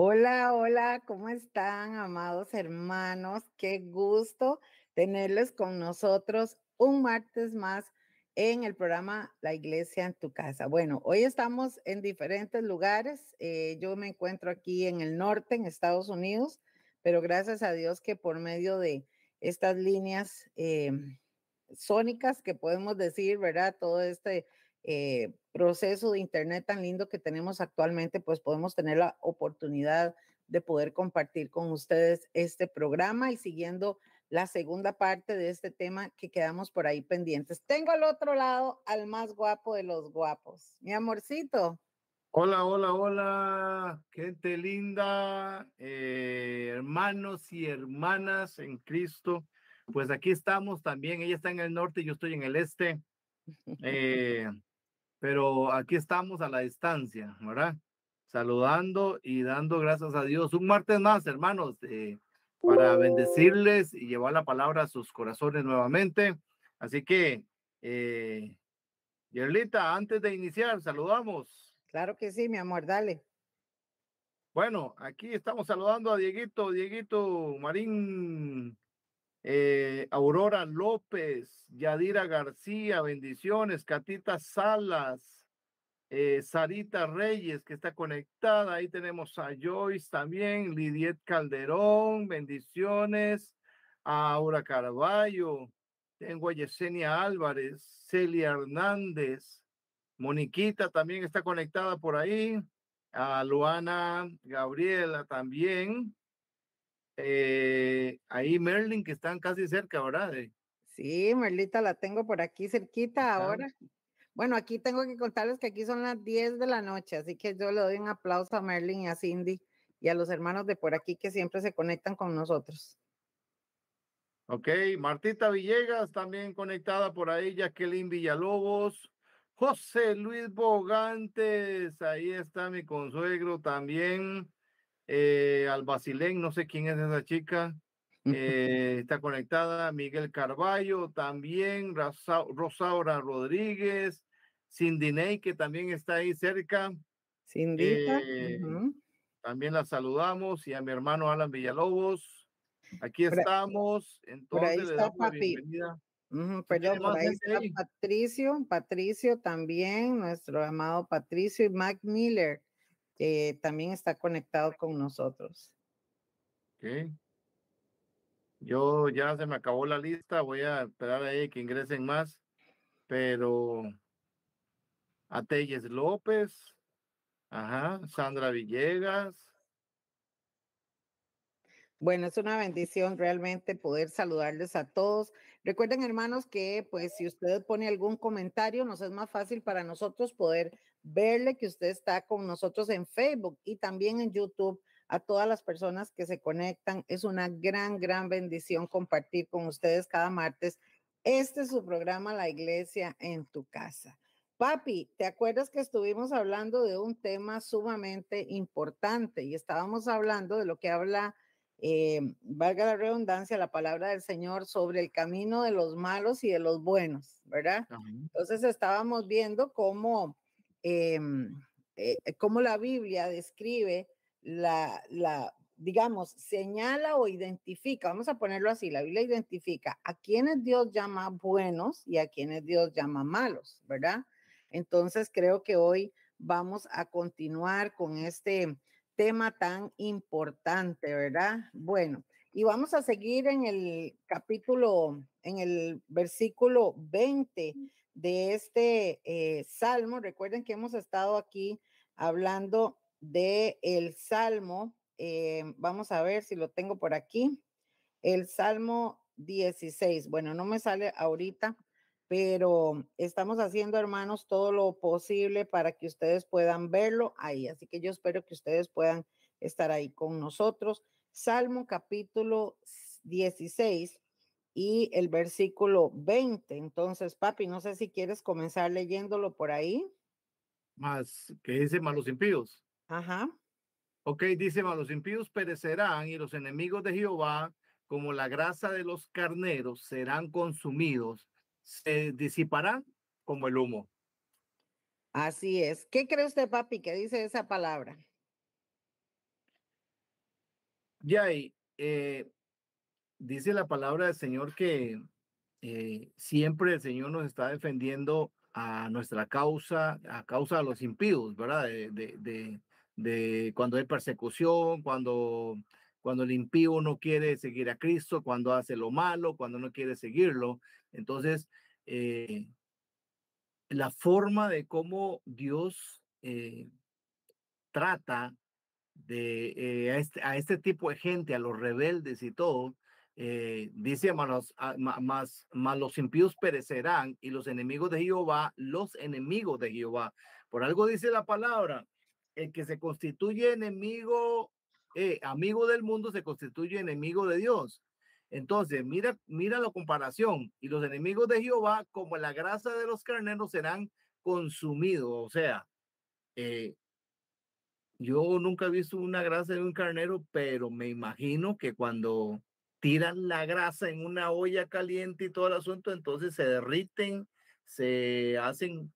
Hola, hola, ¿cómo están, amados hermanos? Qué gusto tenerles con nosotros un martes más en el programa La Iglesia en tu casa. Bueno, hoy estamos en diferentes lugares. Eh, yo me encuentro aquí en el norte, en Estados Unidos, pero gracias a Dios que por medio de estas líneas eh, sónicas que podemos decir, ¿verdad? Todo este eh, proceso de Internet tan lindo que tenemos actualmente, pues podemos tener la oportunidad de poder compartir con ustedes este programa y siguiendo la segunda parte de este tema que quedamos por ahí pendientes. Tengo al otro lado al más guapo de los guapos, mi amorcito. Hola, hola, hola, gente linda, eh, hermanos y hermanas en Cristo. Pues aquí estamos también, ella está en el norte, yo estoy en el este. Eh, pero aquí estamos a la distancia, ¿verdad? Saludando y dando gracias a Dios. Un martes más, hermanos, eh, para bendecirles y llevar la palabra a sus corazones nuevamente. Así que, eh, Yerlita, antes de iniciar, saludamos. Claro que sí, mi amor, dale. Bueno, aquí estamos saludando a Dieguito, Dieguito Marín eh, Aurora López, Yadira García, bendiciones, Catita Salas, eh, Sarita Reyes, que está conectada, ahí tenemos a Joyce también, Lidiet Calderón, bendiciones, a Aura Carballo, tengo a Yesenia Álvarez, Celia Hernández, Moniquita también está conectada por ahí, a Luana Gabriela también, eh, ahí Merlin, que están casi cerca, ¿verdad? Sí, Merlita la tengo por aquí cerquita ahora. Bueno, aquí tengo que contarles que aquí son las 10 de la noche, así que yo le doy un aplauso a Merlin y a Cindy y a los hermanos de por aquí que siempre se conectan con nosotros. Ok, Martita Villegas también conectada por ahí, Jacqueline Villalobos, José Luis Bogantes, ahí está mi consuegro también eh, al Basilén, no sé quién es esa chica, eh, está conectada, Miguel Carballo también, Rosaura Rodríguez, Cindy que también está ahí cerca. Cindy. Eh, también la saludamos y a mi hermano Alan Villalobos. Aquí estamos. Entonces, está papi. perdón, por ahí está Patricio, Patricio también, nuestro amado Patricio y Mac Miller también está conectado con nosotros. Ok. Yo ya se me acabó la lista, voy a esperar ahí que ingresen más, pero Atelles López, ajá, Sandra Villegas. Bueno, es una bendición realmente poder saludarles a todos. Recuerden, hermanos, que pues si usted pone algún comentario, nos es más fácil para nosotros poder verle que usted está con nosotros en Facebook y también en YouTube. A todas las personas que se conectan, es una gran, gran bendición compartir con ustedes cada martes. Este es su programa, La Iglesia en tu casa. Papi, ¿te acuerdas que estuvimos hablando de un tema sumamente importante y estábamos hablando de lo que habla, eh, valga la redundancia, la palabra del Señor sobre el camino de los malos y de los buenos, ¿verdad? Entonces estábamos viendo cómo eh, eh, cómo la Biblia describe la, la, digamos, señala o identifica, vamos a ponerlo así, la Biblia identifica a quienes Dios llama buenos y a quienes Dios llama malos, ¿verdad? Entonces creo que hoy vamos a continuar con este tema tan importante, ¿verdad? Bueno, y vamos a seguir en el capítulo, en el versículo 20 de este eh, salmo. Recuerden que hemos estado aquí hablando de el salmo. Eh, vamos a ver si lo tengo por aquí. El salmo 16. Bueno, no me sale ahorita, pero estamos haciendo, hermanos, todo lo posible para que ustedes puedan verlo ahí. Así que yo espero que ustedes puedan estar ahí con nosotros. Salmo capítulo 16 y el versículo 20. Entonces, papi, no sé si quieres comenzar leyéndolo por ahí. Más, que dice malos impíos. Ajá. Ok, dice malos impíos perecerán y los enemigos de Jehová, como la grasa de los carneros, serán consumidos, se disiparán como el humo. Así es. ¿Qué cree usted, papi, que dice esa palabra? Ya, eh, dice la palabra del Señor que eh, siempre el Señor nos está defendiendo a nuestra causa, a causa de los impíos, ¿verdad? De, cuando hay persecución, cuando, cuando el impío no quiere seguir a Cristo, cuando hace lo malo, cuando no quiere seguirlo. Entonces, eh, la forma de cómo Dios eh, trata a, este, a, este, tipo de gente, a los rebeldes y todo, eh, dice, más, más, más los impíos perecerán y los enemigos de Jehová, los enemigos de Jehová. Por algo dice la palabra, el que se constituye enemigo, eh, amigo del mundo, se constituye enemigo de Dios. Entonces, mira, mira la comparación. Y los enemigos de Jehová, como la grasa de los carneros, serán consumidos. O sea, eh, yo nunca he visto una grasa de un carnero, pero me imagino que cuando tiran la grasa en una olla caliente y todo el asunto, entonces se derriten, se hacen...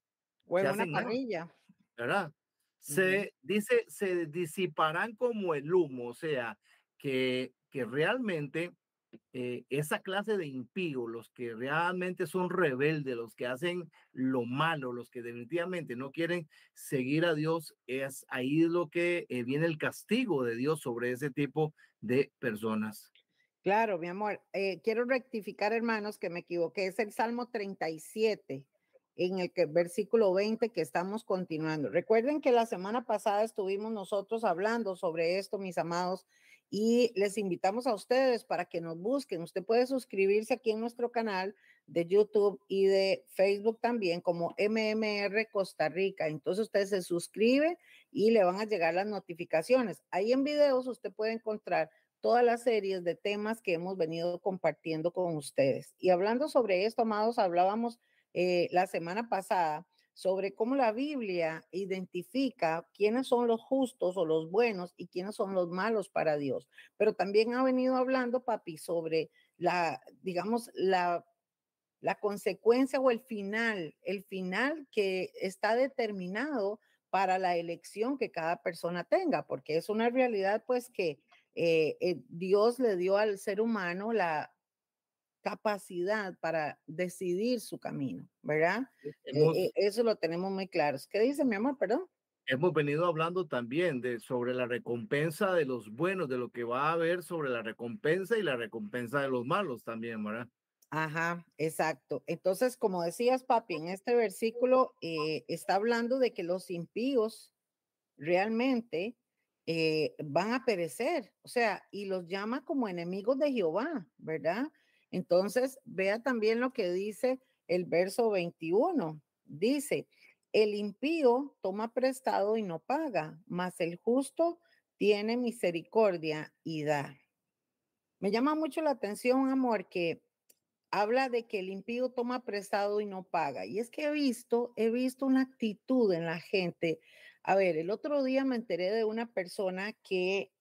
O en una parrilla. ¿Verdad? Se dice, se disiparán como el humo, o sea, que, que realmente eh, esa clase de impíos, los que realmente son rebeldes, los que hacen lo malo, los que definitivamente no quieren seguir a Dios, es ahí lo que eh, viene el castigo de Dios sobre ese tipo de personas. Claro, mi amor. Eh, quiero rectificar, hermanos, que me equivoqué. Es el Salmo 37 en el que, versículo 20 que estamos continuando. Recuerden que la semana pasada estuvimos nosotros hablando sobre esto, mis amados, y les invitamos a ustedes para que nos busquen. Usted puede suscribirse aquí en nuestro canal de YouTube y de Facebook también como MMR Costa Rica. Entonces usted se suscribe y le van a llegar las notificaciones. Ahí en videos usted puede encontrar todas las series de temas que hemos venido compartiendo con ustedes. Y hablando sobre esto, amados, hablábamos eh, la semana pasada sobre cómo la Biblia identifica quiénes son los justos o los buenos y quiénes son los malos para Dios. Pero también ha venido hablando, papi, sobre la, digamos, la, la consecuencia o el final, el final que está determinado para la elección que cada persona tenga, porque es una realidad, pues, que eh, eh, Dios le dio al ser humano la capacidad para decidir su camino, ¿verdad? Eh, eso lo tenemos muy claro. ¿Qué dice mi amor? Perdón. Hemos venido hablando también de sobre la recompensa de los buenos, de lo que va a haber sobre la recompensa y la recompensa de los malos también, ¿verdad? Ajá, exacto. Entonces, como decías, papi, en este versículo está hablando de que los impíos realmente eh, van a perecer, o sea, y los llama como enemigos de Jehová, ¿verdad? Entonces, vea también lo que dice el verso 21. Dice, el impío toma prestado y no paga, mas el justo tiene misericordia y da. Me llama mucho la atención, amor, que habla de que el impío toma prestado y no paga. Y es que he visto, he visto una actitud en la gente a ver, el otro día me enteré de una persona que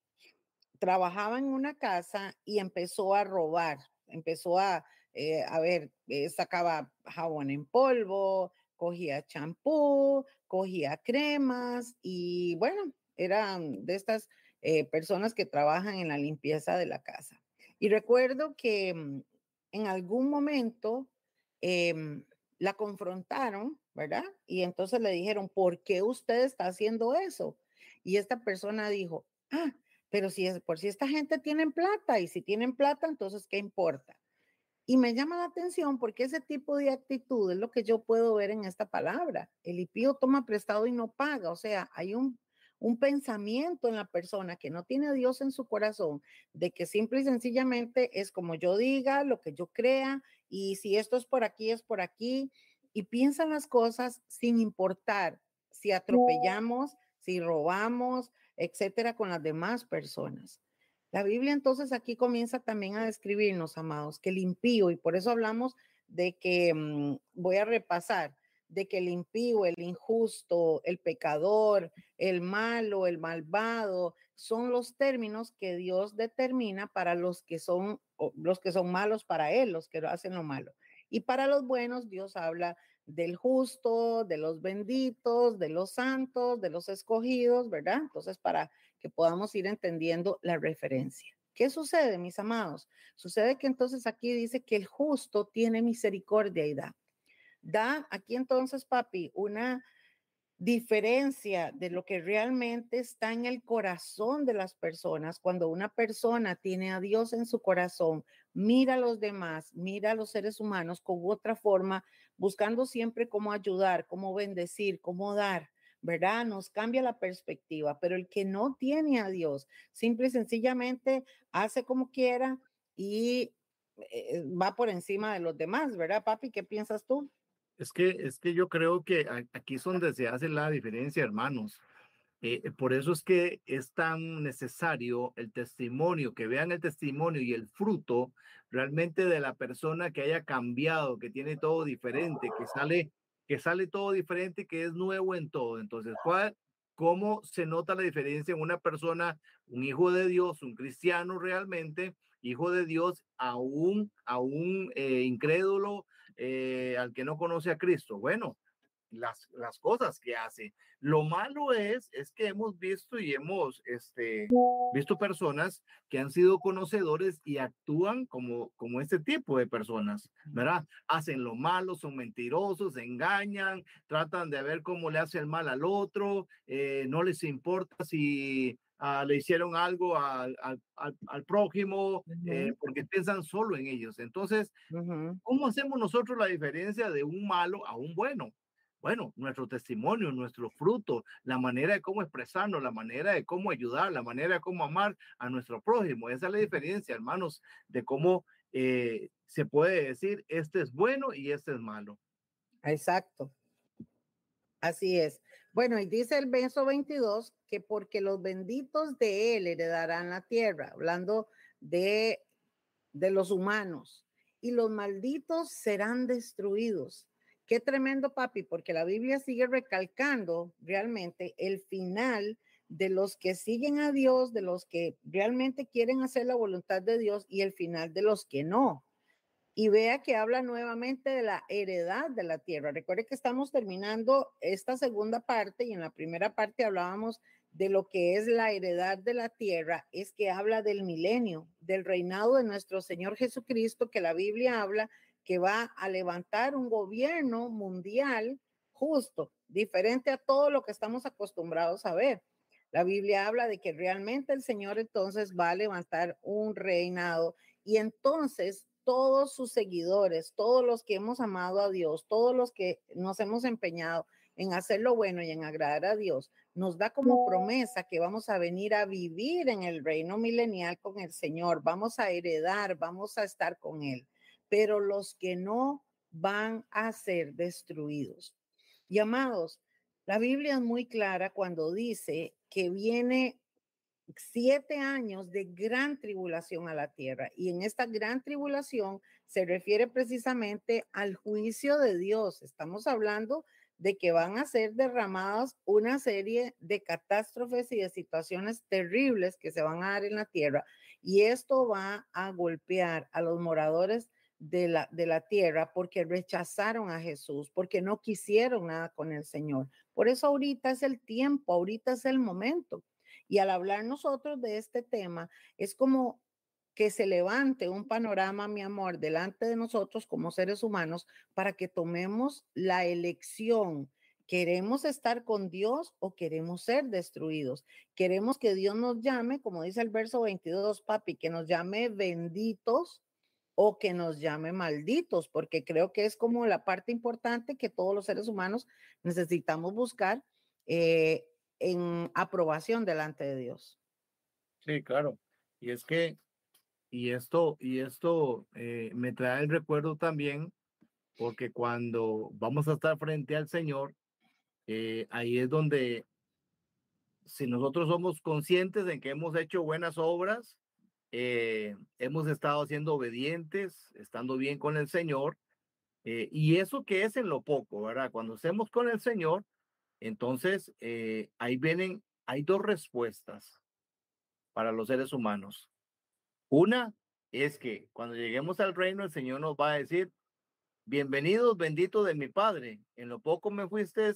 trabajaba en una casa y empezó a robar, empezó a, eh, a ver, eh, sacaba jabón en polvo, cogía champú, cogía cremas y bueno, eran de estas eh, personas que trabajan en la limpieza de la casa. Y recuerdo que mm, en algún momento em, la confrontaron ¿verdad? Y entonces le dijeron, ¿por qué usted está haciendo eso? Y esta persona dijo, ah, pero si es por si esta gente tiene plata y si tienen plata, entonces ¿qué importa? Y me llama la atención porque ese tipo de actitud es lo que yo puedo ver en esta palabra. El impío toma prestado y no paga, o sea, hay un, un pensamiento en la persona que no tiene a Dios en su corazón, de que simple y sencillamente es como yo diga, lo que yo crea, y si esto es por aquí, es por aquí, y piensan las cosas sin importar si atropellamos, si robamos, etcétera, con las demás personas. La Biblia entonces aquí comienza también a describirnos, amados, que el impío, y por eso hablamos de que, mm, voy a repasar, de que el impío, el injusto, el pecador, el malo, el malvado, son los términos que Dios determina para los que son, los que son malos para Él, los que hacen lo malo. Y para los buenos, Dios habla del justo, de los benditos, de los santos, de los escogidos, ¿verdad? Entonces, para que podamos ir entendiendo la referencia. ¿Qué sucede, mis amados? Sucede que entonces aquí dice que el justo tiene misericordia y da. Da aquí entonces, papi, una diferencia de lo que realmente está en el corazón de las personas. Cuando una persona tiene a Dios en su corazón, mira a los demás, mira a los seres humanos con otra forma, buscando siempre cómo ayudar, cómo bendecir, cómo dar. ¿verdad? Nos cambia la perspectiva, pero el que no tiene a Dios, simple y sencillamente hace como quiera y eh, va por encima de los demás, ¿verdad, papi? ¿Qué piensas tú? Es que, es que yo creo que aquí es donde se hace la diferencia, hermanos. Eh, por eso es que es tan necesario el testimonio, que vean el testimonio y el fruto realmente de la persona que haya cambiado, que tiene todo diferente, que sale, que sale todo diferente, que es nuevo en todo. Entonces, ¿cuál, ¿cómo se nota la diferencia en una persona, un hijo de Dios, un cristiano realmente, hijo de Dios, a un, a un eh, incrédulo, eh, al que no conoce a Cristo. Bueno, las, las cosas que hace. Lo malo es, es que hemos visto y hemos este, visto personas que han sido conocedores y actúan como, como este tipo de personas, ¿verdad? Hacen lo malo, son mentirosos, engañan, tratan de ver cómo le hace el mal al otro, eh, no les importa si Ah, le hicieron algo al, al, prójimo, eh, porque piensan solo en ellos. Entonces, ¿cómo hacemos nosotros la diferencia de un malo a un bueno? Bueno, nuestro testimonio, nuestro fruto, la manera de cómo expresarnos, la manera de cómo ayudar, la manera de cómo amar a nuestro prójimo. Esa es la diferencia, hermanos, de cómo eh, se puede decir, este es bueno y este es malo. Exacto. Así es. Bueno, y dice el verso 22 que porque los benditos de él heredarán la tierra, hablando de, de los humanos, y los malditos serán destruidos. Qué tremendo, papi, porque la Biblia sigue recalcando realmente el final de los que siguen a Dios, de los que realmente quieren hacer la voluntad de Dios y el final de los que no y vea que habla nuevamente de la heredad de la tierra. Recuerde que estamos terminando esta segunda parte y en la primera parte hablábamos de lo que es la heredad de la tierra, es que habla del milenio, del reinado de nuestro Señor Jesucristo, que la Biblia habla que va a levantar un gobierno mundial justo, diferente a todo lo que estamos acostumbrados a ver. La Biblia habla de que realmente el Señor entonces va a levantar un reinado y entonces todos sus seguidores, todos los que hemos amado a Dios, todos los que nos hemos empeñado en hacer lo bueno y en agradar a Dios, nos da como promesa que vamos a venir a vivir en el reino milenial con el Señor, vamos a heredar, vamos a estar con Él, pero los que no van a ser destruidos. Y amados, la Biblia es muy clara cuando dice que viene siete años de gran tribulación a la tierra. Y en esta gran tribulación se refiere precisamente al juicio de Dios. Estamos hablando de que van a ser derramadas una serie de catástrofes y de situaciones terribles que se van a dar en la tierra. Y esto va a golpear a los moradores de la, de la tierra porque rechazaron a Jesús, porque no quisieron nada con el Señor. Por eso ahorita es el tiempo, ahorita es el momento y al hablar nosotros de este tema, es como que se levante un panorama, mi amor, delante de nosotros como seres humanos para que tomemos la elección. ¿Queremos estar con Dios o queremos ser destruidos? Queremos que Dios nos llame, como dice el verso 22, papi, que nos llame benditos o que nos llame malditos, porque creo que es como la parte importante que todos los seres humanos necesitamos buscar eh, en aprobación delante de Dios. Sí, claro. Y es que, y esto, y esto eh, me trae el recuerdo también, porque cuando vamos a estar frente al Señor, eh, ahí es donde, si nosotros somos conscientes de que hemos hecho buenas obras, eh, hemos estado siendo obedientes, estando bien con el Señor, y eso que es en lo poco, ¿verdad? Cuando estemos con el Señor, entonces, eh, ahí vienen, hay dos respuestas para los seres humanos. Una es que cuando lleguemos al reino, el Señor nos va a decir, bienvenidos, bendito de mi Padre. En lo poco me fuiste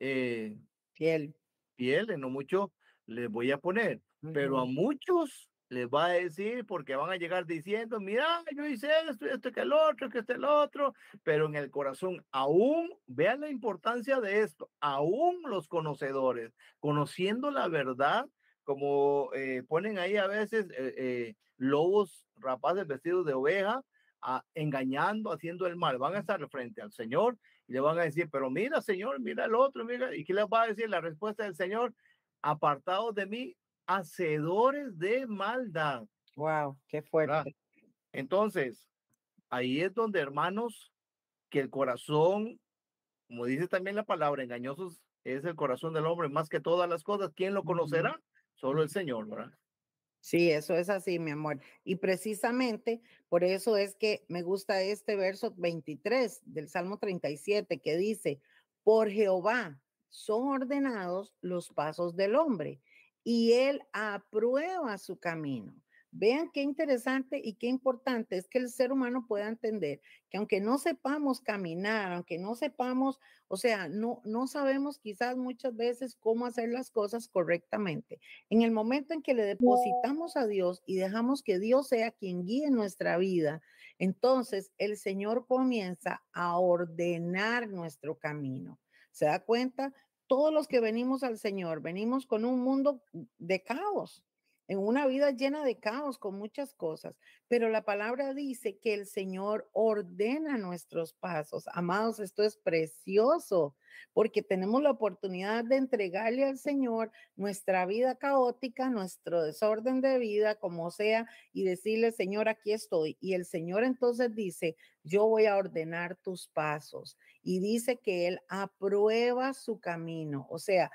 eh, fiel. Fiel, en lo mucho les voy a poner, pero a muchos les va a decir porque van a llegar diciendo, mira, yo hice esto, esto, que el otro, que este, el otro, pero en el corazón aún, vean la importancia de esto, aún los conocedores, conociendo la verdad, como eh, ponen ahí a veces eh, eh, lobos rapaces vestidos de oveja, engañando, haciendo el mal, van a estar frente al Señor y le van a decir, pero mira, Señor, mira el otro, mira, ¿y qué les va a decir la respuesta del Señor? Apartados de mí, hacedores de maldad. Wow, qué fuerte. Entonces, ahí es donde, hermanos, que el corazón, como dice también la palabra, engañosos es el corazón del hombre más que todas las cosas. ¿Quién lo conocerá? Solo el Señor, ¿verdad? Sí, eso es así, mi amor. Y precisamente por eso es que me gusta este verso 23 del Salmo 37 que dice, por Jehová son ordenados los pasos del hombre y él aprueba su camino. Vean qué interesante y qué importante es que el ser humano pueda entender que aunque no sepamos caminar, aunque no sepamos, o sea, no, no sabemos quizás muchas veces cómo hacer las cosas correctamente. En el momento en que le depositamos a Dios y dejamos que Dios sea quien guíe nuestra vida, entonces el Señor comienza a ordenar nuestro camino. ¿Se da cuenta? Todos los que venimos al Señor, venimos con un mundo de caos, en una vida llena de caos, con muchas cosas. Pero la palabra dice que el Señor ordena nuestros pasos. Amados, esto es precioso porque tenemos la oportunidad de entregarle al Señor nuestra vida caótica, nuestro desorden de vida, como sea, y decirle, Señor, aquí estoy. Y el Señor entonces dice, yo voy a ordenar tus pasos. Y dice que Él aprueba su camino. O sea,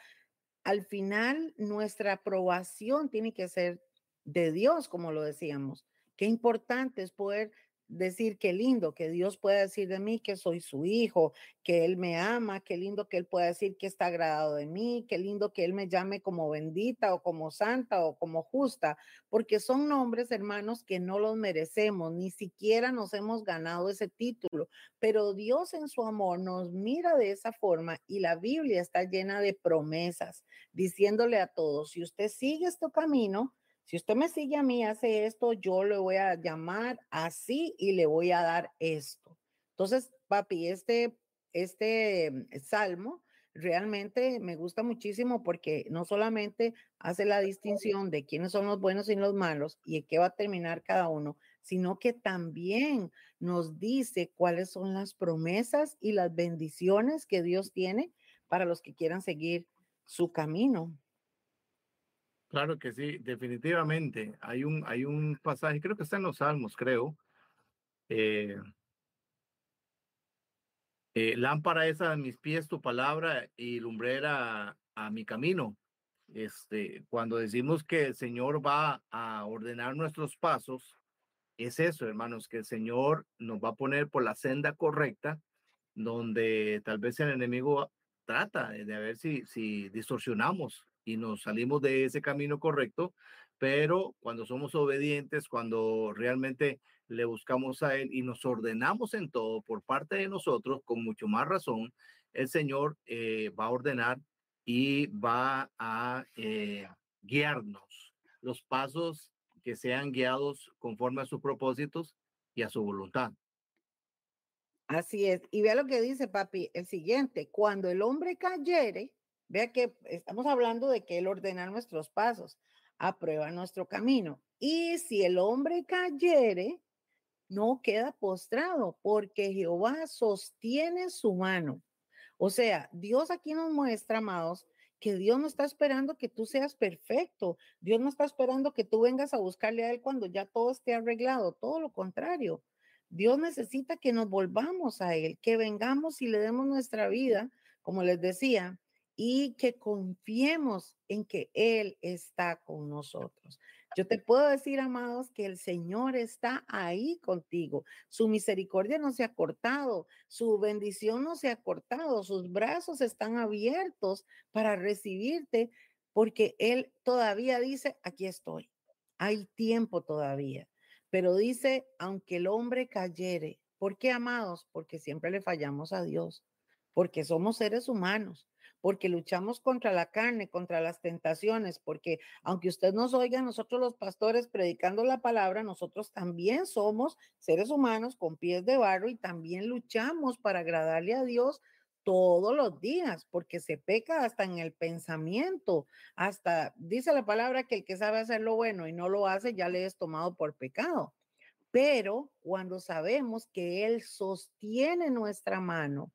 al final nuestra aprobación tiene que ser de Dios, como lo decíamos. Qué importante es poder decir qué lindo que Dios pueda decir de mí que soy su hijo, que Él me ama, qué lindo que Él pueda decir que está agradado de mí, qué lindo que Él me llame como bendita o como santa o como justa, porque son nombres, hermanos, que no los merecemos, ni siquiera nos hemos ganado ese título, pero Dios en su amor nos mira de esa forma y la Biblia está llena de promesas, diciéndole a todos, si usted sigue este camino, si usted me sigue a mí, hace esto, yo le voy a llamar así y le voy a dar esto. Entonces, papi, este, este salmo realmente me gusta muchísimo porque no solamente hace la distinción de quiénes son los buenos y los malos y en qué va a terminar cada uno, sino que también nos dice cuáles son las promesas y las bendiciones que Dios tiene para los que quieran seguir su camino. Claro que sí, definitivamente. Hay un, hay un pasaje, creo que está en los Salmos, creo. Eh, eh, lámpara es a mis pies tu palabra y lumbrera a mi camino. Este, cuando decimos que el Señor va a ordenar nuestros pasos, es eso, hermanos, que el Señor nos va a poner por la senda correcta, donde tal vez el enemigo trata de ver si, si distorsionamos y nos salimos de ese camino correcto, pero cuando somos obedientes, cuando realmente le buscamos a Él y nos ordenamos en todo por parte de nosotros, con mucho más razón, el Señor eh, va a ordenar y va a eh, guiarnos los pasos que sean guiados conforme a sus propósitos y a su voluntad. Así es. Y vea lo que dice papi, el siguiente, cuando el hombre cayere, Vea que estamos hablando de que Él ordena nuestros pasos, aprueba nuestro camino. Y si el hombre cayere, no queda postrado, porque Jehová sostiene su mano. O sea, Dios aquí nos muestra, amados, que Dios no está esperando que tú seas perfecto. Dios no está esperando que tú vengas a buscarle a Él cuando ya todo esté arreglado. Todo lo contrario. Dios necesita que nos volvamos a Él, que vengamos y le demos nuestra vida, como les decía, y que confiemos en que Él está con nosotros. Yo te puedo decir, amados, que el Señor está ahí contigo. Su misericordia no se ha cortado, su bendición no se ha cortado, sus brazos están abiertos para recibirte, porque Él todavía dice, aquí estoy. Hay tiempo todavía. Pero dice, aunque el hombre cayere, ¿por qué, amados? Porque siempre le fallamos a Dios, porque somos seres humanos porque luchamos contra la carne, contra las tentaciones, porque aunque usted nos oiga, nosotros los pastores predicando la palabra, nosotros también somos seres humanos con pies de barro y también luchamos para agradarle a Dios todos los días, porque se peca hasta en el pensamiento, hasta dice la palabra que el que sabe hacer lo bueno y no lo hace, ya le es tomado por pecado. Pero cuando sabemos que Él sostiene nuestra mano,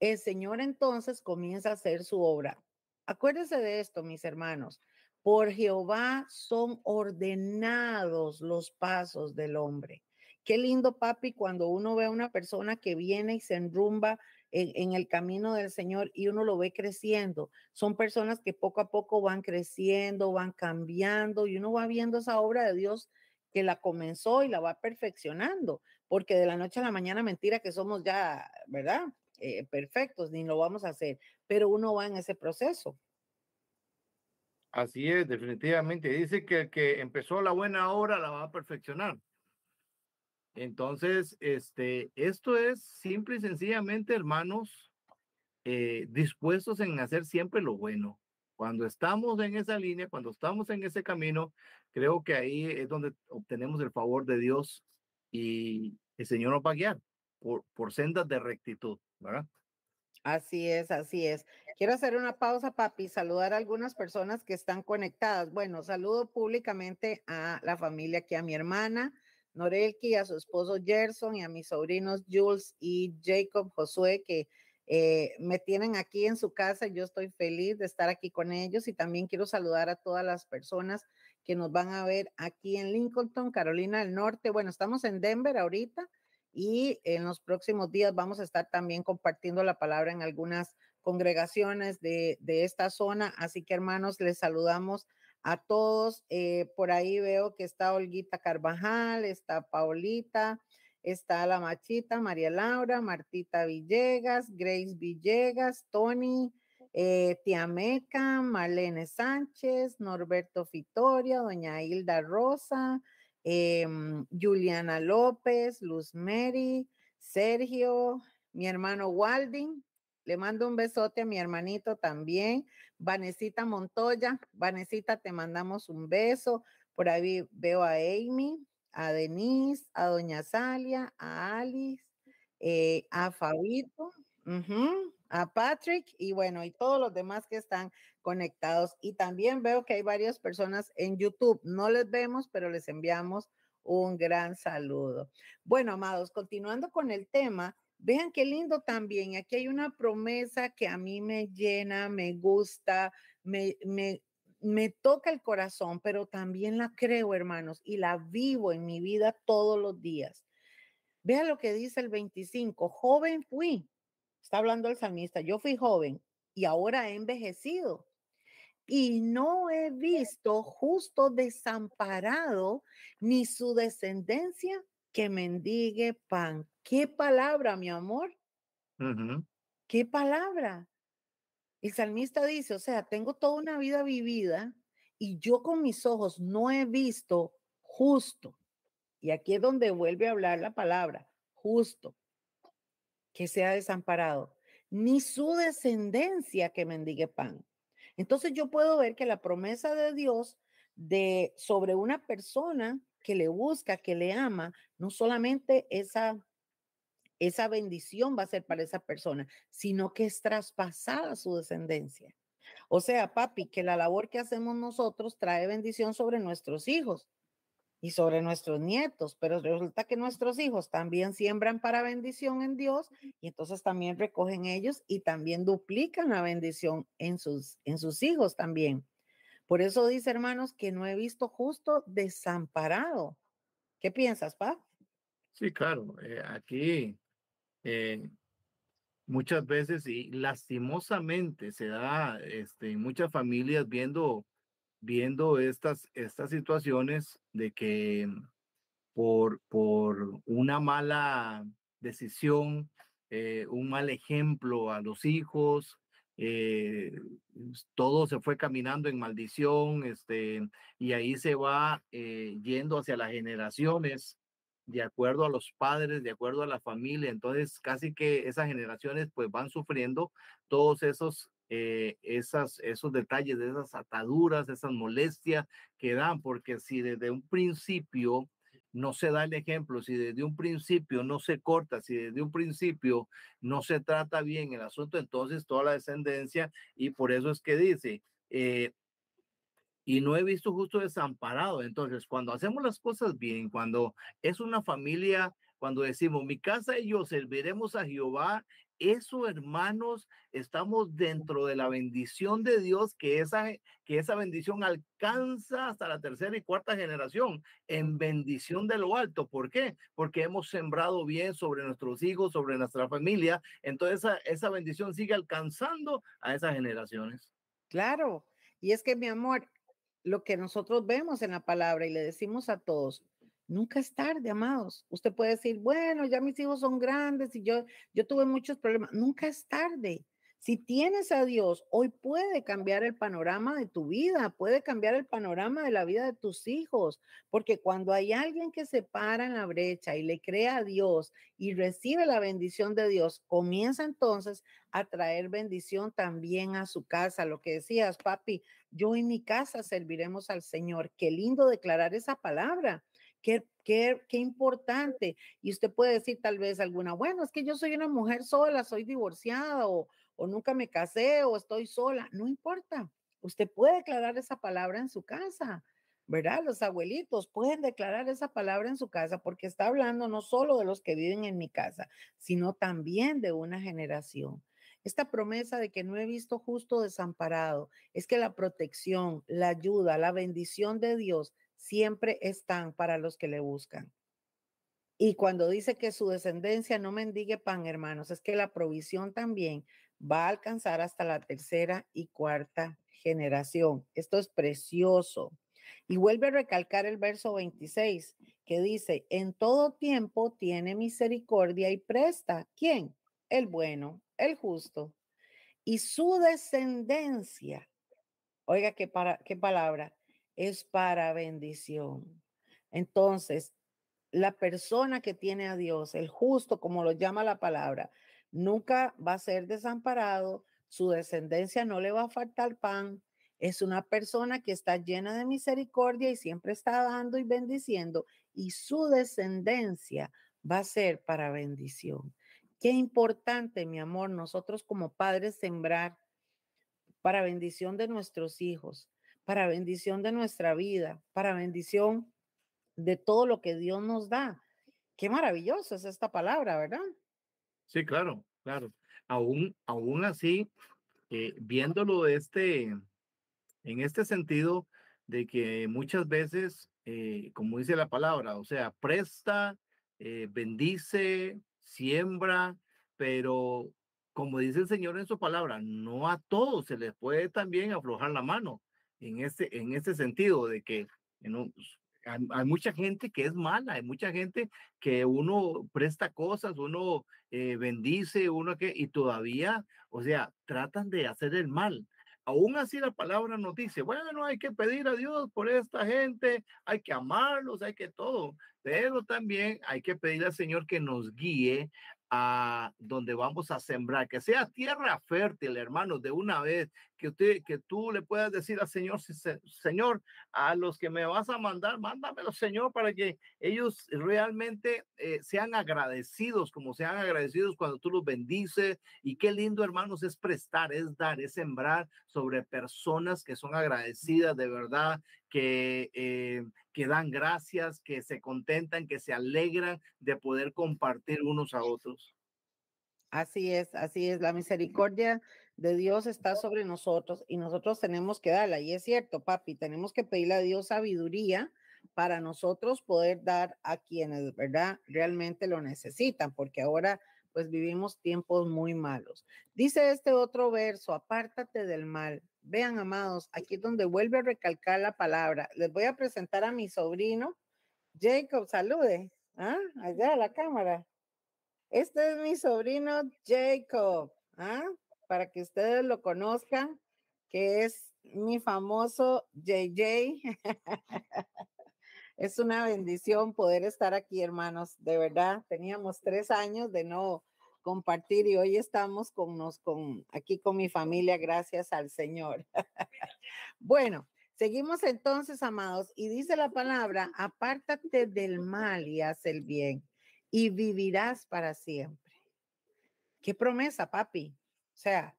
el Señor entonces comienza a hacer su obra. Acuérdense de esto, mis hermanos. Por Jehová son ordenados los pasos del hombre. Qué lindo, papi, cuando uno ve a una persona que viene y se enrumba en, el camino del Señor y uno lo ve creciendo. Son personas que poco a poco van creciendo, van cambiando y uno va viendo esa obra de Dios que la comenzó y la va perfeccionando, porque de la noche a la mañana mentira que somos ya, ¿verdad? Eh, perfectos, ni lo vamos a hacer, pero uno va en ese proceso. Así es, definitivamente. Dice que el que empezó la buena obra la va a perfeccionar. Entonces, este, esto es simple y sencillamente, hermanos, eh, dispuestos en hacer siempre lo bueno. Cuando estamos en esa línea, cuando estamos en ese camino, creo que ahí es donde obtenemos el favor de Dios y el Señor nos va a guiar por, por sendas de rectitud, ¿verdad? Así es, así es. Quiero hacer una pausa, papi, saludar a algunas personas que están conectadas. Bueno, saludo públicamente a la familia, aquí a mi hermana, Norelki, a su esposo Gerson y a mis sobrinos Jules y Jacob Josué, que eh, me tienen aquí en su casa. Yo estoy feliz de estar aquí con ellos y también quiero saludar a todas las personas que nos van a ver aquí en Lincoln, Carolina del Norte. Bueno, estamos en Denver ahorita y en los próximos días vamos a estar también compartiendo la palabra en algunas congregaciones de, de esta zona. Así que hermanos, les saludamos a todos. Eh, por ahí veo que está Olguita Carvajal, está Paulita, está la Machita, María Laura, Martita Villegas, Grace Villegas, Tony, eh, Tiameca, Marlene Sánchez, Norberto Fitoria, Doña Hilda Rosa, em, Juliana López, Luz Mary, Sergio, mi hermano Walding, le mando un besote a mi hermanito también, Vanesita Montoya. Vanesita, te mandamos un beso. Por ahí veo a Amy, a Denise, a Doña Salia, a Alice, eh, a Fabito, a Patrick y bueno, y todos los demás que están conectados. Y también veo que hay varias personas en YouTube. No les vemos, pero les enviamos un gran saludo. Bueno, amados, continuando con el tema, Vean qué lindo también. Aquí hay una promesa que a mí me llena, me gusta, me, me, me toca el corazón, pero también la creo, hermanos, y la vivo en mi vida todos los días. Vean lo que dice el 25. Joven fui. Está hablando el salmista. Yo fui joven y ahora he envejecido. Y no he visto justo desamparado ni su descendencia que mendigue pan. ¿Qué palabra, mi amor? ¿Qué palabra? El salmista dice, o sea, tengo toda una vida vivida y yo con mis ojos no he visto justo. Y aquí es donde vuelve a hablar la palabra, justo, que sea desamparado, ni su descendencia que mendigue pan. Entonces yo puedo ver que la promesa de Dios de sobre una persona que le busca, que le ama, no solamente esa, esa bendición va a ser para esa persona, sino que es traspasada su descendencia. O sea, papi, que la labor que hacemos nosotros trae bendición sobre nuestros hijos y sobre nuestros nietos, pero resulta que nuestros hijos también siembran para bendición en Dios y entonces también recogen ellos y también duplican la bendición en sus, en sus hijos también. Por eso dice, hermanos, que no he visto justo desamparado. ¿Qué piensas, Pa? Sí, claro. Eh, aquí eh, muchas veces y lastimosamente se da este, en muchas familias viendo, viendo estas, estas situaciones de que por, por una mala decisión, eh, un mal ejemplo a los hijos, eh, todo se fue caminando en maldición, este, y ahí se va eh, yendo hacia las generaciones, de acuerdo a los padres, de acuerdo a la familia, entonces casi que esas generaciones pues van sufriendo todos esos eh, esas, esos detalles, de esas ataduras, esas molestias que dan, porque si desde un principio no se da el ejemplo, si desde un principio no se corta, si desde un principio no se trata bien el asunto, entonces toda la descendencia, y por eso es que dice, eh, y no he visto justo desamparado. Entonces, cuando hacemos las cosas bien, cuando es una familia, cuando decimos, mi casa y yo serviremos a Jehová, eso, hermanos, estamos dentro de la bendición de Dios, que esa, que esa bendición alcanza hasta la tercera y cuarta generación en bendición de lo alto. ¿Por qué? Porque hemos sembrado bien sobre nuestros hijos, sobre nuestra familia. Entonces, esa, esa bendición sigue alcanzando a esas generaciones. Claro. Y es que, mi amor, lo que nosotros vemos en la palabra y le decimos a todos, Nunca es tarde, amados. Usted puede decir, bueno, ya mis hijos son grandes y yo, yo tuve muchos problemas. Nunca es tarde. Si tienes a Dios, hoy puede cambiar el panorama de tu vida, puede cambiar el panorama de la vida de tus hijos, porque cuando hay alguien que se para en la brecha y le cree a Dios y recibe la bendición de Dios, comienza entonces a traer bendición también a su casa. Lo que decías, papi, yo en mi casa serviremos al Señor. Qué lindo declarar esa palabra Qué, qué, qué, importante. Y usted puede decir tal vez alguna, bueno, es que yo soy una mujer sola, soy divorciada o, o nunca me casé o estoy sola. No importa. Usted puede declarar esa palabra en su casa, ¿verdad? Los abuelitos pueden declarar esa palabra en su casa porque está hablando no solo de los que viven en mi casa, sino también de una generación. Esta promesa de que no he visto justo desamparado es que la protección, la ayuda, la bendición de Dios siempre están para los que le buscan. Y cuando dice que su descendencia no mendigue pan, hermanos, es que la provisión también va a alcanzar hasta la tercera y cuarta generación. Esto es precioso. Y vuelve a recalcar el verso 26, que dice, en todo tiempo tiene misericordia y presta. ¿Quién? El bueno, el justo. Y su descendencia, oiga qué, para, qué palabra, es para bendición. Entonces, la persona que tiene a Dios, el justo, como lo llama la palabra, nunca va a ser desamparado, su descendencia no le va a faltar pan, es una persona que está llena de misericordia y siempre está dando y bendiciendo, y su descendencia va a ser para bendición. Qué importante, mi amor, nosotros como padres sembrar para bendición de nuestros hijos, para bendición de nuestra vida, para bendición de todo lo que Dios nos da. Qué maravilloso es esta palabra, ¿verdad? Sí, claro, claro. Aún, aún así, eh, viéndolo este, en este sentido de que muchas veces, eh, como dice la palabra, o sea, presta, eh, bendice, siembra, pero como dice el Señor en su palabra, no a todos se les puede también aflojar la mano en este, en este sentido de que pues, hay, mucha gente que es mala, hay mucha gente que uno presta cosas, uno eh, bendice, uno que, y todavía, o sea, tratan de hacer el mal. Aún así la palabra nos dice, bueno, hay que pedir a Dios por esta gente, hay que amarlos, hay que todo, pero también hay que pedir al Señor que nos guíe a donde vamos a sembrar, que sea tierra fértil, hermanos, de una vez, que tú le puedas decir al Señor, Señor, a los que me vas a mandar, mándamelo, Señor, para que ellos realmente eh, sean agradecidos, como sean agradecidos cuando tú los bendices. Y qué lindo, hermanos, es prestar, es dar, es sembrar sobre personas que son agradecidas de verdad, que, eh, que dan gracias, que se contentan, que se alegran de poder compartir unos a otros. Así es, así es. La misericordia de Dios está sobre nosotros y nosotros tenemos que darla. Y es cierto, papi, tenemos que pedirle a Dios sabiduría para nosotros poder dar a quienes, ¿verdad? Realmente lo necesitan, porque ahora pues vivimos tiempos muy malos. Dice este otro verso, apártate del mal. Vean, amados, aquí es donde vuelve a recalcar la palabra. Les voy a presentar a mi sobrino, Jacob, salude. ¿Ah? Allá a la cámara. Este es mi sobrino Jacob, ¿ah? Para que ustedes lo conozcan, que es mi famoso JJ. es una bendición poder estar aquí, hermanos. De verdad, teníamos tres años de no, compartir y hoy estamos con, nos, con aquí con mi familia, gracias al Señor. bueno, seguimos entonces, amados, y dice la palabra, apártate del mal y haz el bien y vivirás para siempre. Qué promesa, papi. Sea,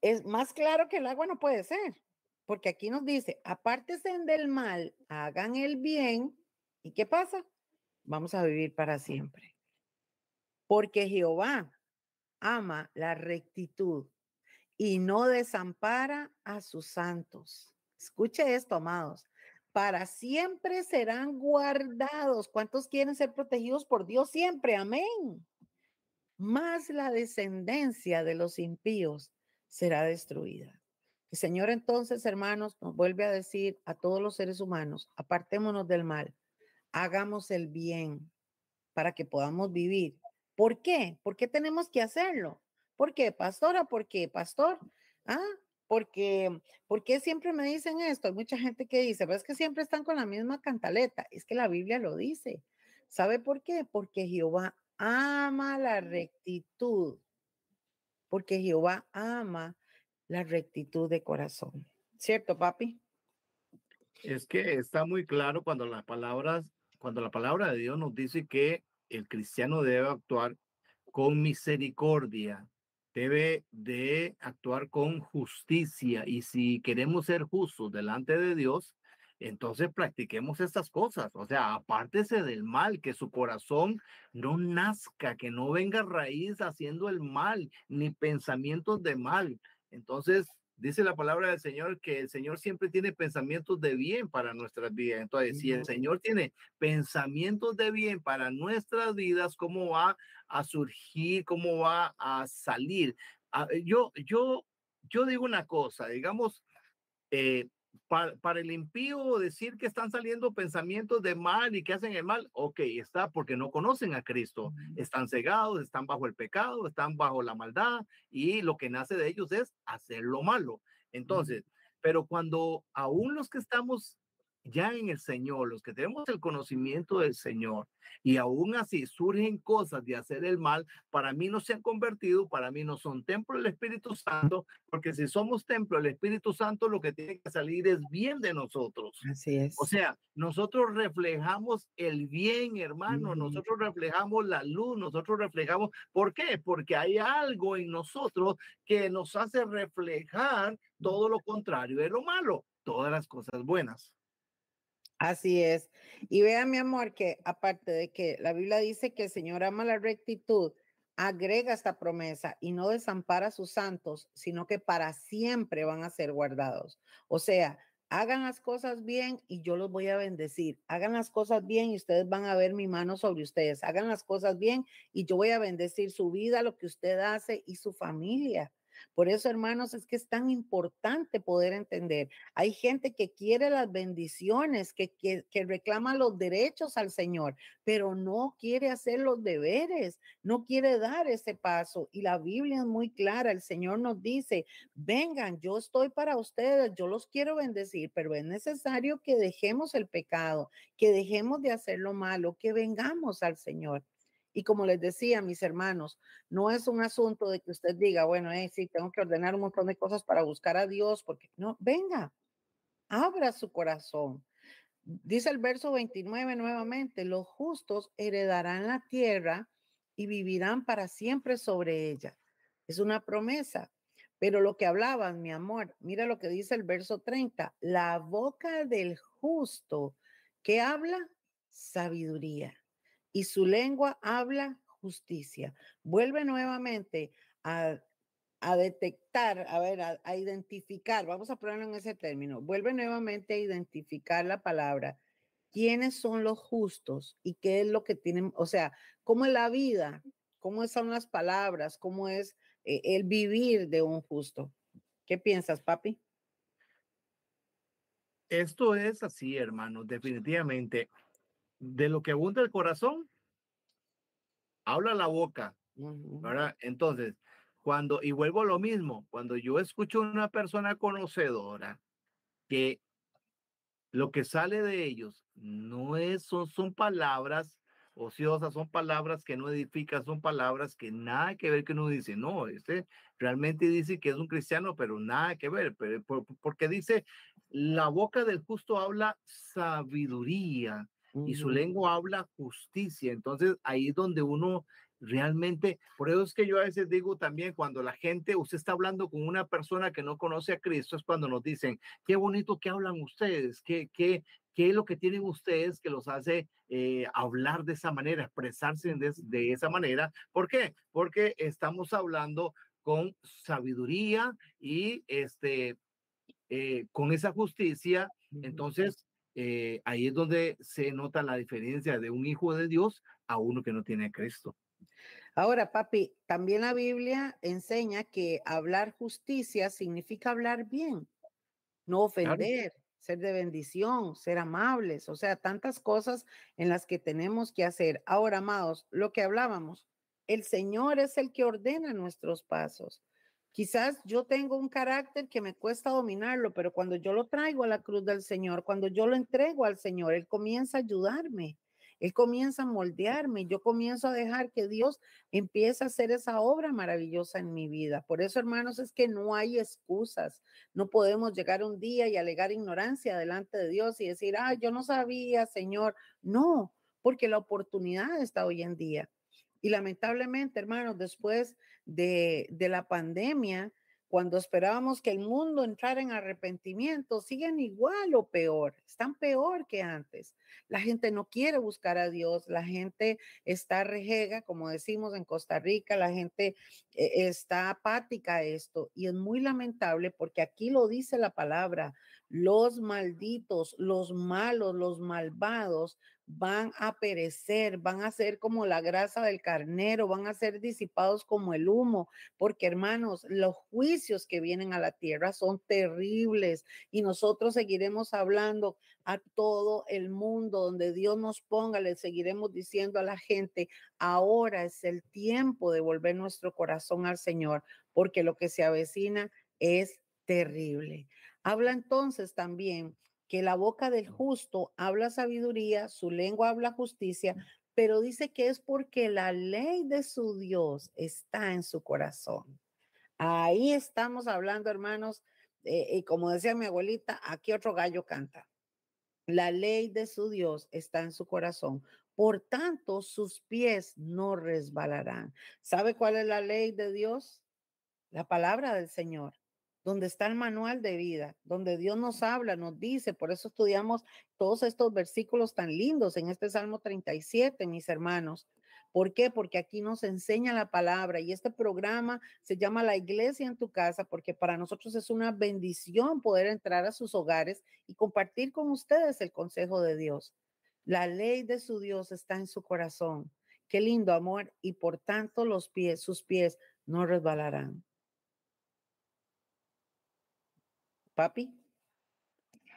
es más claro que el agua no puede ser, porque aquí nos dice, apártense del mal, hagan el bien, ¿y qué pasa? Vamos a vivir para siempre. Porque Jehová ama la rectitud y no desampara a sus santos. Escuche esto, amados. Para siempre serán guardados. ¿Cuántos quieren ser protegidos por Dios siempre? Amén. Más la descendencia de los impíos será destruida. El Señor entonces, hermanos, nos vuelve a decir a todos los seres humanos, apartémonos del mal, hagamos el bien para que podamos vivir ¿Por qué? ¿Por qué tenemos que hacerlo? ¿Por qué, pastora? ¿Por qué, pastor? Ah, porque, porque siempre me dicen esto. Hay mucha gente que dice, pero es que siempre están con la misma cantaleta. Es que la Biblia lo dice. ¿Sabe por qué? Porque Jehová ama la rectitud. Porque Jehová ama la rectitud de corazón. ¿Cierto, papi? Es que está muy claro cuando las palabras, cuando la palabra de Dios nos dice que el cristiano debe actuar con misericordia, debe de actuar con justicia y si queremos ser justos delante de Dios, entonces practiquemos estas cosas, o sea, apártese del mal, que su corazón no nazca, que no venga raíz haciendo el mal, ni pensamientos de mal. Entonces, dice la palabra del Señor que el Señor siempre tiene pensamientos de bien para nuestras vidas. Entonces, si el Señor tiene pensamientos de bien para nuestras vidas, ¿cómo va a surgir? ¿Cómo va a salir? Ah, yo, yo, yo digo una cosa, digamos, eh, para, el impío decir que están saliendo pensamientos de mal y que hacen el mal, ok, está porque no conocen a Cristo, están cegados, están bajo el pecado, están bajo la maldad y lo que nace de ellos es hacer lo malo. Entonces, pero cuando aún los que estamos ya en el Señor, los que tenemos el conocimiento del Señor, y aún así surgen cosas de hacer el mal, para mí no se han convertido, para mí no son templo del Espíritu Santo, porque si somos templo del Espíritu Santo, lo que tiene que salir es bien de nosotros. Así es. O sea, nosotros reflejamos el bien, hermano, nosotros reflejamos la luz, nosotros reflejamos, ¿por qué? Porque hay algo en nosotros que nos hace reflejar todo lo contrario de lo malo, todas las cosas buenas. Así es. Y vea, mi amor, que aparte de que la Biblia dice que el Señor ama la rectitud, agrega esta promesa y no desampara a sus santos, sino que para siempre van a ser guardados. O sea, hagan las cosas bien y yo los voy a bendecir. Hagan las cosas bien y ustedes van a ver mi mano sobre ustedes. Hagan las cosas bien y yo voy a bendecir su vida, lo que usted hace y su familia. Por eso, hermanos, es que es tan importante poder entender. Hay gente que quiere las bendiciones, que, que, reclama los derechos al Señor, pero no quiere hacer los deberes, no quiere dar ese paso. Y la Biblia es muy clara. El Señor nos dice, vengan, yo estoy para ustedes, yo los quiero bendecir, pero es necesario que dejemos el pecado, que dejemos de hacer lo malo, que vengamos al Señor. Y como les decía, mis hermanos, no es un asunto de que usted diga, bueno, eh, sí, tengo que ordenar un montón de cosas para buscar a Dios, porque no, venga, abra su corazón. Dice el verso 29 nuevamente, los justos heredarán la tierra y vivirán para siempre sobre ella. Es una promesa. Pero lo que hablaban, mi amor, mira lo que dice el verso 30, la boca del justo que habla sabiduría y su lengua habla justicia. Vuelve nuevamente a, detectar, a ver, a, identificar, vamos a ponerlo en ese término, vuelve nuevamente a identificar la palabra. ¿Quiénes son los justos y qué es lo que tienen, o sea, cómo es la vida, cómo son las palabras, cómo es eh, el vivir de un justo? ¿Qué piensas, papi? Esto es así, hermano, definitivamente de lo que abunda el corazón, habla la boca, ¿verdad? Entonces, cuando, y vuelvo a lo mismo, cuando yo escucho a una persona conocedora que lo que sale de ellos no es, son, son palabras ociosas, son palabras que no edifican, son palabras que nada que ver que uno dice, no, este realmente dice que es un cristiano, pero nada que ver, pero, porque dice, la boca del justo habla sabiduría y su lengua habla justicia. Entonces ahí es donde uno realmente, por eso es que yo a veces digo también cuando la gente, usted está hablando con una persona que no conoce a Cristo, es cuando nos dicen, qué bonito que hablan ustedes, qué, qué, qué es lo que tienen ustedes que los hace eh, hablar de esa manera, expresarse de, esa manera. ¿Por qué? Porque estamos hablando con sabiduría y este, eh, con esa justicia. Entonces, eh, ahí es donde se nota la diferencia de un hijo de Dios a uno que no tiene a Cristo. Ahora, papi, también la Biblia enseña que hablar justicia significa hablar bien, no ofender, ser de bendición, ser amables, o sea, tantas cosas en las que tenemos que hacer. Ahora, amados, lo que hablábamos, el Señor es el que ordena nuestros pasos. Quizás yo tengo un carácter que me cuesta dominarlo, pero cuando yo lo traigo a la cruz del Señor, cuando yo lo entrego al Señor, Él comienza a ayudarme. Él comienza a moldearme, yo comienzo a dejar que Dios empiece a hacer esa obra maravillosa en mi vida. Por eso, hermanos, es que no hay excusas. No podemos llegar un día y alegar ignorancia delante de Dios y decir, ah, yo no sabía, Señor. No, porque la oportunidad está hoy en día. Y lamentablemente, hermanos, después de, de la pandemia, cuando esperábamos que el mundo entrara en arrepentimiento, siguen igual o peor, están peor que antes. La gente no quiere buscar a Dios, la gente está rejega, como decimos en Costa Rica, la gente eh, está apática a esto y es muy lamentable porque aquí lo dice la palabra, los malditos, los malos, los malvados van a perecer, van a ser como la grasa del carnero, van a ser disipados como el humo, porque hermanos, los juicios que vienen a la tierra son terribles y nosotros seguiremos hablando a todo el mundo donde Dios nos ponga, le seguiremos diciendo a la gente, ahora es el tiempo de volver nuestro corazón al Señor, porque lo que se avecina es terrible. Habla entonces también que la boca del justo habla sabiduría, su lengua habla justicia, pero dice que es porque la ley de su Dios está en su corazón. Ahí estamos hablando, hermanos, eh, y como decía mi abuelita, aquí otro gallo canta. La ley de su Dios está en su corazón. Por tanto, sus pies no resbalarán. ¿Sabe cuál es la ley de Dios? La palabra del Señor donde está el manual de vida, donde Dios nos habla, nos dice, por eso estudiamos todos estos versículos tan lindos en este Salmo 37, mis hermanos. ¿Por qué? Porque aquí nos enseña la palabra y este programa se llama La Iglesia en tu casa porque para nosotros es una bendición poder entrar a sus hogares y compartir con ustedes el consejo de Dios. La ley de su Dios está en su corazón. Qué lindo amor y por tanto los pies, sus pies no resbalarán. Papi.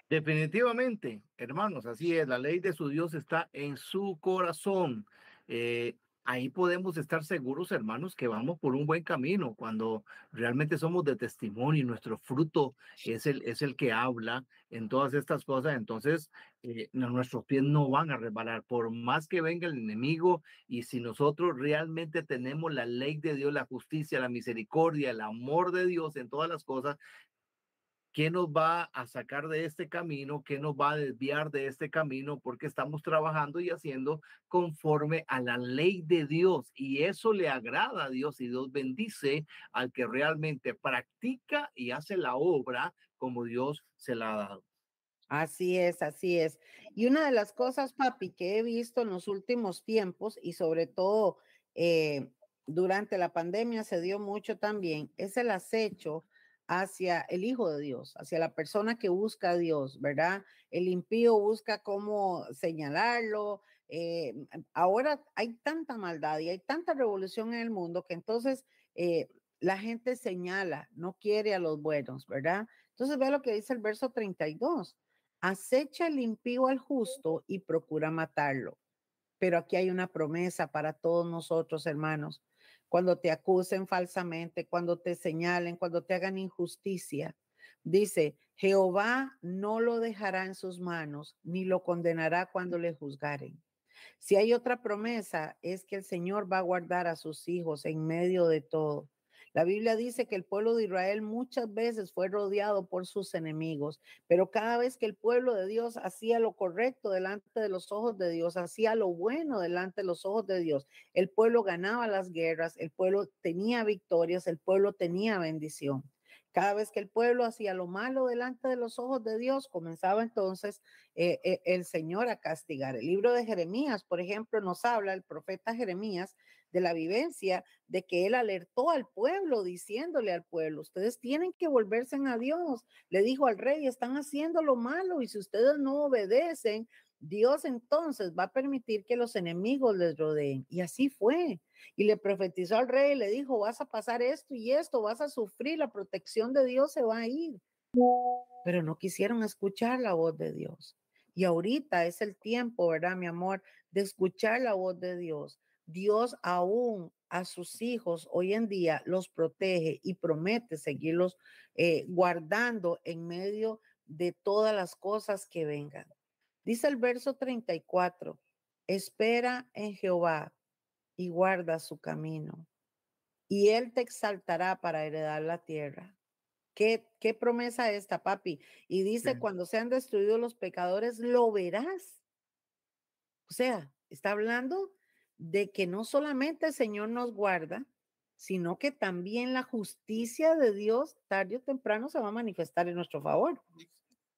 Definitivamente, hermanos, así es, la ley de su Dios está en su corazón. Eh, ahí podemos estar seguros, hermanos, que vamos por un buen camino cuando realmente somos de testimonio y nuestro fruto es el, es el que habla en todas estas cosas. Entonces, eh, nuestros pies no van a resbalar, por más que venga el enemigo y si nosotros realmente tenemos la ley de Dios, la justicia, la misericordia, el amor de Dios en todas las cosas, ¿Qué nos va a sacar de este camino? ¿Qué nos va a desviar de este camino? Porque estamos trabajando y haciendo conforme a la ley de Dios. Y eso le agrada a Dios y Dios bendice al que realmente practica y hace la obra como Dios se la ha dado. Así es, así es. Y una de las cosas, papi, que he visto en los últimos tiempos y sobre todo eh, durante la pandemia se dio mucho también, es el acecho hacia el Hijo de Dios, hacia la persona que busca a Dios, ¿verdad? El impío busca cómo señalarlo. Eh, ahora hay tanta maldad y hay tanta revolución en el mundo que entonces eh, la gente señala, no quiere a los buenos, ¿verdad? Entonces ve lo que dice el verso 32. Acecha el impío al justo y procura matarlo. Pero aquí hay una promesa para todos nosotros, hermanos cuando te acusen falsamente, cuando te señalen, cuando te hagan injusticia. Dice, Jehová no lo dejará en sus manos, ni lo condenará cuando le juzgaren. Si hay otra promesa, es que el Señor va a guardar a sus hijos en medio de todo. La Biblia dice que el pueblo de Israel muchas veces fue rodeado por sus enemigos, pero cada vez que el pueblo de Dios hacía lo correcto delante de los ojos de Dios, hacía lo bueno delante de los ojos de Dios, el pueblo ganaba las guerras, el pueblo tenía victorias, el pueblo tenía bendición. Cada vez que el pueblo hacía lo malo delante de los ojos de Dios, comenzaba entonces eh, eh, el Señor a castigar. El libro de Jeremías, por ejemplo, nos habla el profeta Jeremías de la vivencia de que él alertó al pueblo diciéndole al pueblo, ustedes tienen que volverse a Dios. Le dijo al rey, están haciendo lo malo y si ustedes no obedecen, Dios entonces va a permitir que los enemigos les rodeen. Y así fue. Y le profetizó al rey, le dijo, vas a pasar esto y esto, vas a sufrir, la protección de Dios se va a ir. Pero no quisieron escuchar la voz de Dios. Y ahorita es el tiempo, ¿verdad, mi amor? De escuchar la voz de Dios. Dios aún a sus hijos hoy en día los protege y promete seguirlos eh, guardando en medio de todas las cosas que vengan. Dice el verso 34, espera en Jehová y guarda su camino, y él te exaltará para heredar la tierra. ¿Qué, qué promesa esta, papi? Y dice, cuando sean destruidos los pecadores, lo verás. O sea, está hablando de que no solamente el Señor nos guarda, sino que también la justicia de Dios tarde o temprano se va a manifestar en nuestro favor.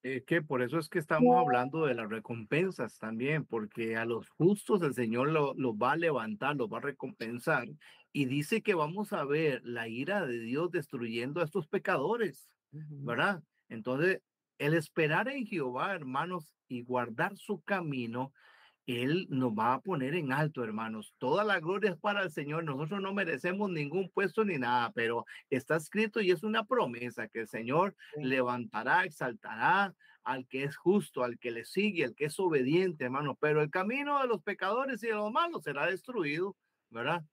Eh, que por eso es que estamos hablando de las recompensas también, porque a los justos el Señor los lo va a levantar, los va a recompensar. Y dice que vamos a ver la ira de Dios destruyendo a estos pecadores, ¿verdad? Entonces, el esperar en Jehová, hermanos, y guardar su camino, él nos va a poner en alto, hermanos. Toda la gloria es para el Señor. Nosotros no merecemos ningún puesto ni nada, pero está escrito y es una promesa que el Señor levantará, exaltará al que es justo, al que le sigue, al que es obediente, hermano. Pero el camino de los pecadores y de los malos será destruido, ¿verdad?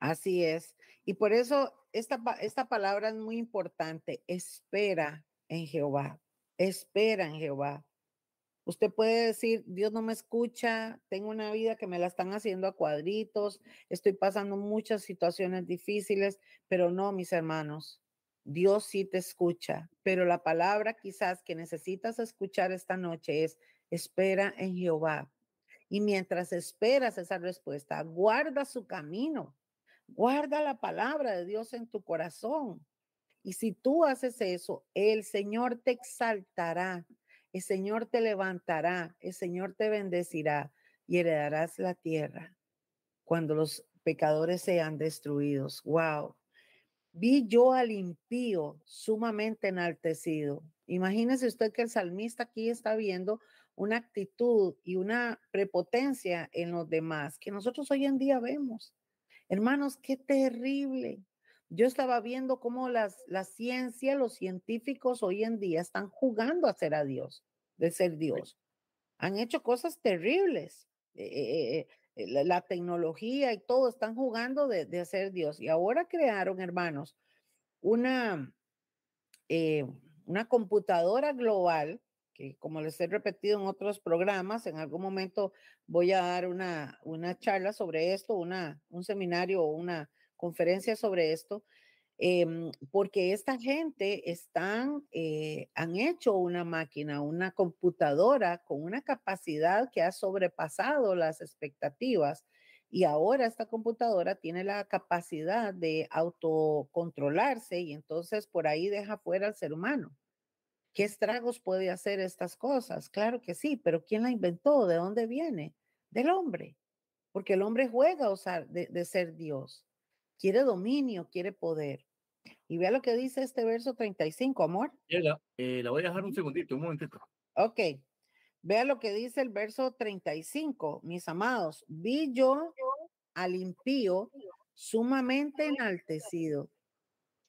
Así es. Y por eso esta, esta palabra es muy importante. Espera en Jehová. Espera en Jehová. Usted puede decir, Dios no me escucha, tengo una vida que me la están haciendo a cuadritos, estoy pasando muchas situaciones difíciles, pero no, mis hermanos, Dios sí te escucha, pero la palabra quizás que necesitas escuchar esta noche es, espera en Jehová. Y mientras esperas esa respuesta, guarda su camino, guarda la palabra de Dios en tu corazón. Y si tú haces eso, el Señor te exaltará el Señor te levantará, el Señor te bendecirá y heredarás la tierra cuando los pecadores sean destruidos. Wow. Vi yo al impío sumamente enaltecido. Imagínese usted que el salmista aquí está viendo una actitud y una prepotencia en los demás que nosotros hoy en día vemos. Hermanos, qué terrible. Yo estaba viendo cómo las, la ciencia, los científicos hoy en día están jugando a ser a Dios, de ser Dios. Han hecho cosas terribles. Eh, eh, eh, la, tecnología y todo están jugando de, de hacer Dios. Y ahora crearon, hermanos, una, una computadora global que como les he repetido en otros programas, en algún momento voy a dar una, una charla sobre esto, una, un seminario o una conferencias sobre esto, em, porque esta gente están, eh, han hecho una máquina, una computadora con una capacidad que ha sobrepasado las expectativas. Y ahora esta computadora tiene la capacidad de autocontrolarse y entonces por ahí deja fuera al ser humano. ¿Qué estragos puede hacer estas cosas? Claro que sí, pero ¿quién la inventó? ¿De dónde viene? Del hombre, porque el hombre juega a usar de ser Dios quiere dominio, quiere poder. Y vea lo que dice este verso 35, amor. La, eh, la voy a dejar un segundito, un momentito. Ok. Vea lo que dice el verso 35, mis amados. Vi yo al impío sumamente enaltecido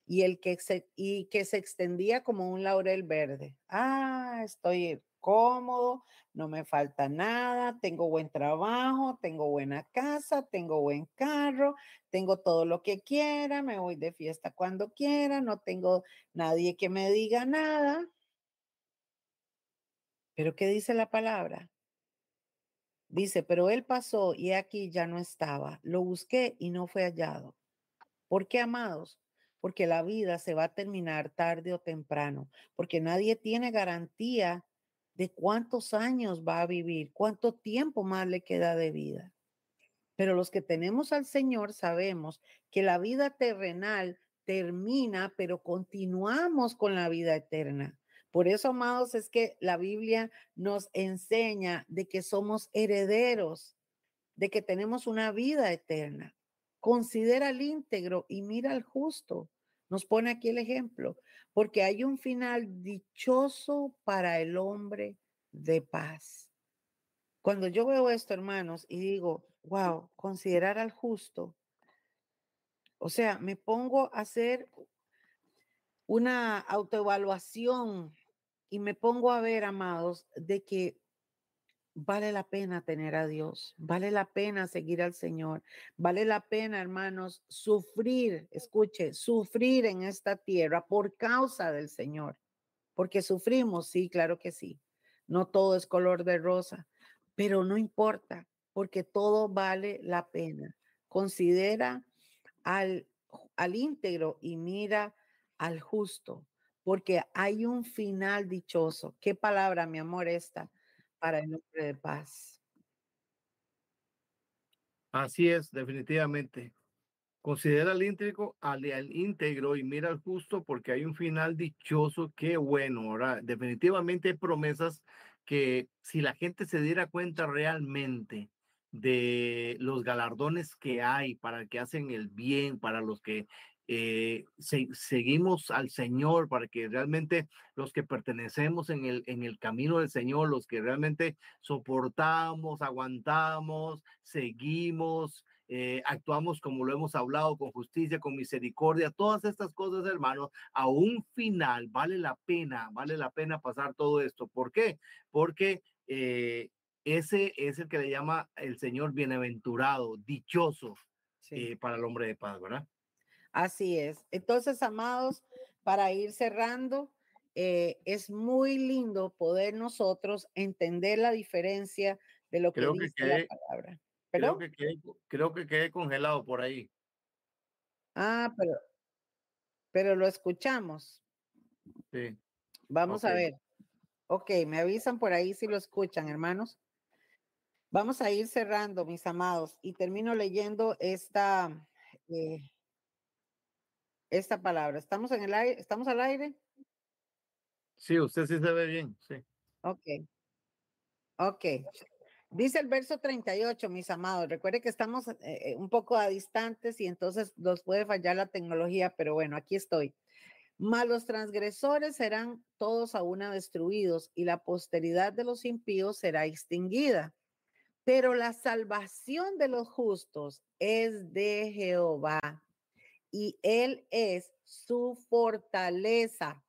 y el que se, y que se extendía como un laurel verde. Ah, estoy cómodo, no me falta nada, tengo buen trabajo, tengo buena casa, tengo buen carro, tengo todo lo que quiera, me voy de fiesta cuando quiera, no tengo nadie que me diga nada. Pero ¿qué dice la palabra? Dice, pero él pasó y aquí ya no estaba. Lo busqué y no fue hallado. ¿Por qué, amados? Porque la vida se va a terminar tarde o temprano, porque nadie tiene garantía de cuántos años va a vivir, cuánto tiempo más le queda de vida. Pero los que tenemos al Señor sabemos que la vida terrenal termina, pero continuamos con la vida eterna. Por eso, amados, es que la Biblia nos enseña de que somos herederos, de que tenemos una vida eterna. Considera el íntegro y mira al justo. Nos pone aquí el ejemplo, porque hay un final dichoso para el hombre de paz. Cuando yo veo esto, hermanos, y digo, wow, considerar al justo, o sea, me pongo a hacer una autoevaluación y me pongo a ver, amados, de que vale la pena tener a Dios, vale la pena seguir al Señor, vale la pena, hermanos, sufrir, escuche, sufrir en esta tierra por causa del Señor, porque sufrimos, sí, claro que sí, no todo es color de rosa, pero no importa, porque todo vale la pena. Considera al, al íntegro y mira al justo porque hay un final dichoso. ¿Qué palabra, mi amor, esta para el nombre de paz? Así es, definitivamente. Considera al íntegro, al, íntegro y mira al justo porque hay un final dichoso. Qué bueno, ahora definitivamente hay promesas que si la gente se diera cuenta realmente de los galardones que hay para que hacen el bien, para los que eh, seguimos al Señor para que realmente los que pertenecemos en el, en el camino del Señor, los que realmente soportamos, aguantamos, seguimos, eh, actuamos como lo hemos hablado, con justicia, con misericordia, todas estas cosas, hermanos, a un final vale la pena, vale la pena pasar todo esto. ¿Por qué? Porque eh, ese es el que le llama el Señor bienaventurado, dichoso para el hombre de paz, ¿verdad? Así es. Entonces, amados, para ir cerrando, eh, es muy lindo poder nosotros entender la diferencia de lo que dice la palabra. Creo que, quedé, creo que quedé congelado por ahí. Ah, pero, pero lo escuchamos. Sí. Vamos a ver. Ok, me avisan por ahí si lo escuchan, hermanos. Vamos a ir cerrando, mis amados, y termino leyendo esta, eh, esta palabra. ¿Estamos en el aire? ¿Estamos al aire? Sí, usted sí se ve bien, sí. Ok. Ok. Dice el verso 38, mis amados. Recuerde que estamos eh, eh, un poco a distantes y entonces nos puede fallar la tecnología, pero bueno, aquí estoy. Mas los transgresores serán todos a una destruidos y la posteridad de los impíos será extinguida. Pero la salvación de los justos es de Jehová y Él es su fortaleza.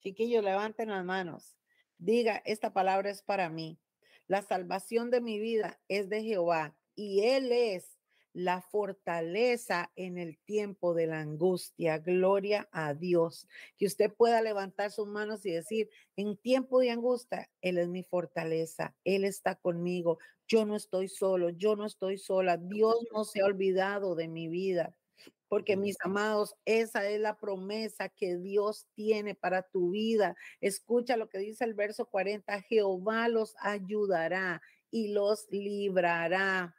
Chiquillos, levanten las manos. Diga, esta palabra es para mí. La salvación de mi vida es de Jehová y Él es la fortaleza en el tiempo de la angustia. Gloria a Dios. Que usted pueda levantar sus manos y decir, en tiempo de angustia, Él es mi fortaleza. Él está conmigo. Yo no estoy solo. Yo no estoy sola. Dios no se ha olvidado de mi vida. Porque mis amados, esa es la promesa que Dios tiene para tu vida. Escucha lo que dice el verso 40. Jehová los ayudará y los librará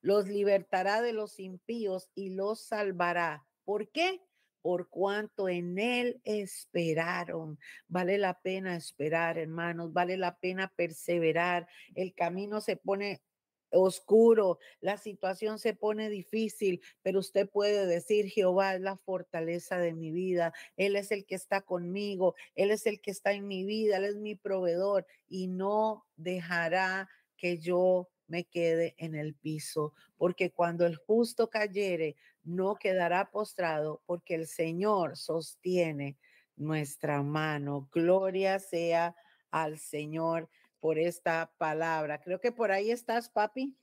los libertará de los impíos y los salvará. ¿Por qué? Por cuanto en Él esperaron. Vale la pena esperar, hermanos, vale la pena perseverar. El camino se pone oscuro, la situación se pone difícil, pero usted puede decir, Jehová es la fortaleza de mi vida, Él es el que está conmigo, Él es el que está en mi vida, Él es mi proveedor y no dejará que yo me quede en el piso, porque cuando el justo cayere, no quedará postrado, porque el Señor sostiene nuestra mano. Gloria sea al Señor por esta palabra. Creo que por ahí estás, papi.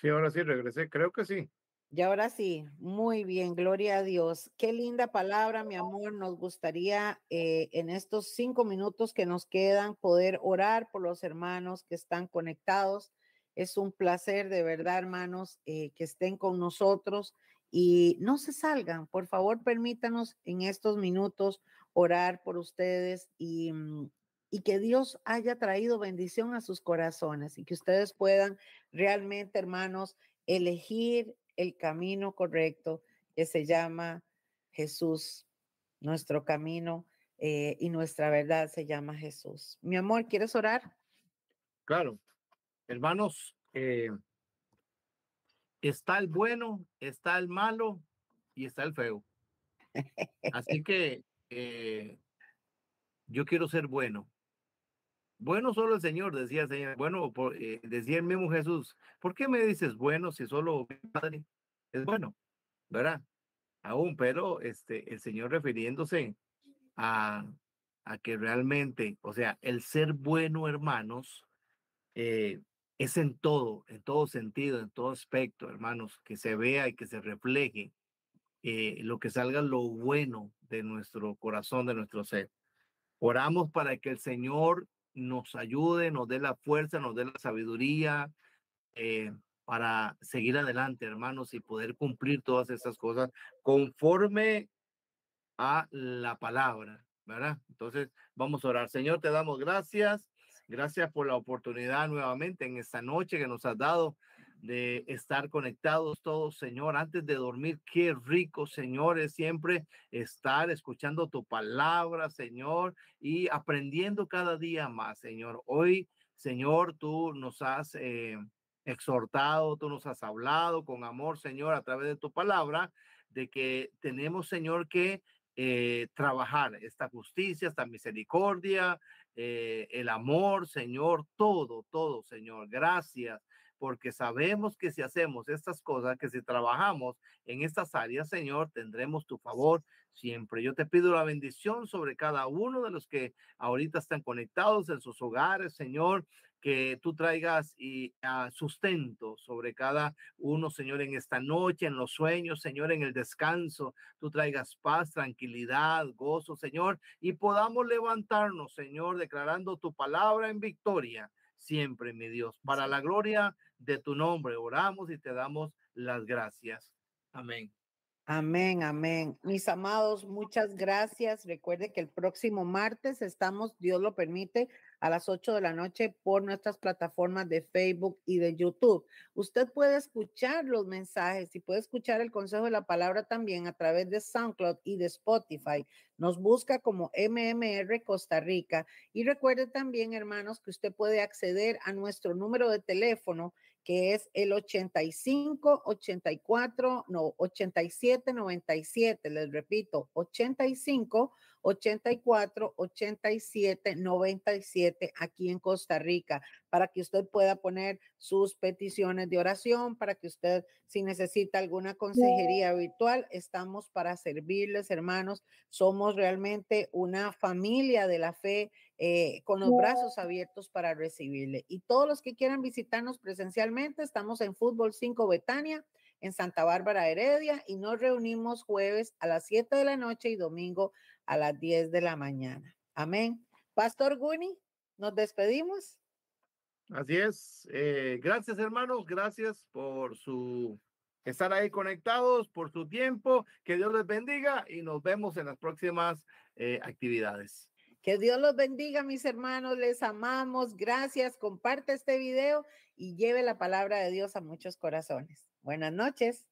Sí, ahora sí regresé, creo que sí. Y ahora sí, muy bien, gloria a Dios. Qué linda palabra, mi amor. Nos gustaría eh, en estos cinco minutos que nos quedan poder orar por los hermanos que están conectados. Es un placer de verdad, hermanos, eh, que estén con nosotros y no se salgan. Por favor, permítanos en estos minutos orar por ustedes y, mm, y que Dios haya traído bendición a sus corazones y que ustedes puedan realmente, hermanos, elegir el camino correcto que se llama Jesús. Nuestro camino eh, y nuestra verdad se llama Jesús. Mi amor, ¿quieres orar? Claro. Hermanos, eh, está el bueno, está el malo y está el feo. Así que eh, yo quiero ser bueno. Bueno solo el Señor, decía el Señor. Bueno, eh, decía el mismo Jesús. ¿Por qué me dices bueno si solo mi Padre es bueno? ¿Verdad? Aún, pero este, el Señor refiriéndose a, a que realmente, o sea, el ser bueno, hermanos, eh, es en todo, en todo sentido, en todo aspecto, hermanos, que se vea y que se refleje eh, lo que salga lo bueno de nuestro corazón, de nuestro ser. Oramos para que el Señor nos ayude, nos dé la fuerza, nos dé la sabiduría eh, para seguir adelante, hermanos, y poder cumplir todas esas cosas conforme a la palabra, ¿verdad? Entonces, vamos a orar. Señor, te damos gracias. Gracias por la oportunidad nuevamente en esta noche que nos has dado de estar conectados todos, Señor, antes de dormir. Qué rico, Señor, es siempre estar escuchando tu palabra, Señor, y aprendiendo cada día más, Señor. Hoy, Señor, tú nos has eh, exhortado, tú nos has hablado con amor, Señor, a través de tu palabra, de que tenemos, Señor, que eh, trabajar esta justicia, esta misericordia, eh, el amor, Señor, todo, todo, Señor. Gracias porque sabemos que si hacemos estas cosas, que si trabajamos en estas áreas, Señor, tendremos tu favor siempre. Yo te pido la bendición sobre cada uno de los que ahorita están conectados en sus hogares, Señor que tú traigas y uh, sustento sobre cada uno, Señor, en esta noche, en los sueños, Señor, en el descanso. Tú traigas paz, tranquilidad, gozo, Señor, y podamos levantarnos, Señor, declarando tu palabra en victoria siempre, mi Dios. Para la gloria de tu nombre, oramos y te damos las gracias. Amén. Amén, amén. Mis amados, muchas gracias. Recuerde que el próximo martes estamos, Dios lo permite, a las 8 de la noche por nuestras plataformas de Facebook y de YouTube. Usted puede escuchar los mensajes y puede escuchar el consejo de la palabra también a través de SoundCloud y de Spotify. Nos busca como MMR Costa Rica. Y recuerde también, hermanos, que usted puede acceder a nuestro número de teléfono que es el 85 84 no 87 97 les repito 85 84 87 97 aquí en Costa Rica para que usted pueda poner sus peticiones de oración, para que usted, si necesita alguna consejería virtual, estamos para servirles, hermanos. Somos realmente una familia de la fe eh, con los brazos abiertos para recibirle. Y todos los que quieran visitarnos presencialmente, estamos en Fútbol 5 Betania en Santa Bárbara Heredia y nos reunimos jueves a las 7 de la noche y domingo a las 10 de la mañana. Amén. Pastor Guni, nos despedimos. Así es. Eh, gracias, hermanos. Gracias por su estar ahí conectados, por su tiempo. Que Dios les bendiga y nos vemos en las próximas eh, actividades. Que Dios los bendiga, mis hermanos. Les amamos. Gracias. Comparte este video y lleve la palabra de Dios a muchos corazones. Buenas noches.